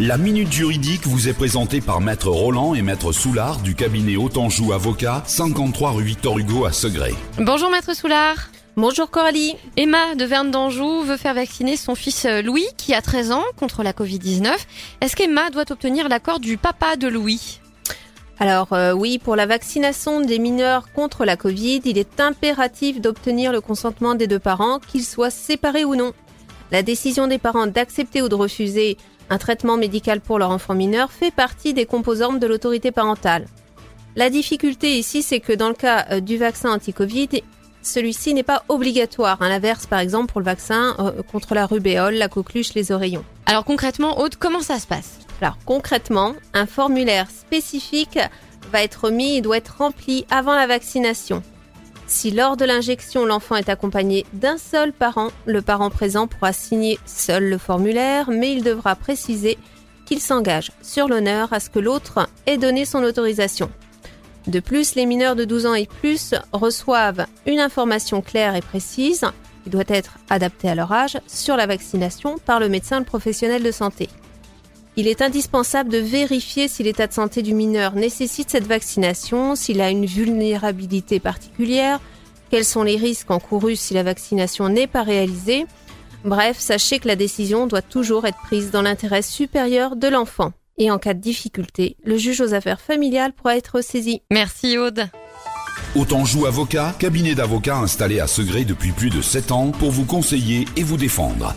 La minute juridique vous est présentée par Maître Roland et Maître Soulard du cabinet Autanjou Avocat, 53 rue Victor Hugo à Segré. Bonjour Maître Soulard. Bonjour Coralie. Emma de Verne d'Anjou veut faire vacciner son fils euh, Louis qui a 13 ans contre la Covid-19. Est-ce qu'Emma doit obtenir l'accord du papa de Louis? Alors euh, oui, pour la vaccination des mineurs contre la Covid, il est impératif d'obtenir le consentement des deux parents, qu'ils soient séparés ou non. La décision des parents d'accepter ou de refuser un traitement médical pour leur enfant mineur fait partie des composantes de l'autorité parentale. La difficulté ici, c'est que dans le cas euh, du vaccin anti-Covid, celui-ci n'est pas obligatoire, à l'inverse par exemple pour le vaccin euh, contre la rubéole, la coqueluche, les oreillons. Alors concrètement, Aude, comment ça se passe? Alors concrètement, un formulaire spécifique va être mis et doit être rempli avant la vaccination. Si lors de l'injection l'enfant est accompagné d'un seul parent, le parent présent pourra signer seul le formulaire, mais il devra préciser qu'il s'engage sur l'honneur à ce que l'autre ait donné son autorisation. De plus, les mineurs de 12 ans et plus reçoivent une information claire et précise, qui doit être adaptée à leur âge, sur la vaccination par le médecin le professionnel de santé. Il est indispensable de vérifier si l'état de santé du mineur nécessite cette vaccination, s'il a une vulnérabilité particulière, quels sont les risques encourus si la vaccination n'est pas réalisée. Bref, sachez que la décision doit toujours être prise dans l'intérêt supérieur de l'enfant. Et en cas de difficulté, le juge aux affaires familiales pourra être saisi. Merci Aude. Autanjou Avocat, cabinet d'avocats installé à Segré depuis plus de 7 ans pour vous conseiller et vous défendre.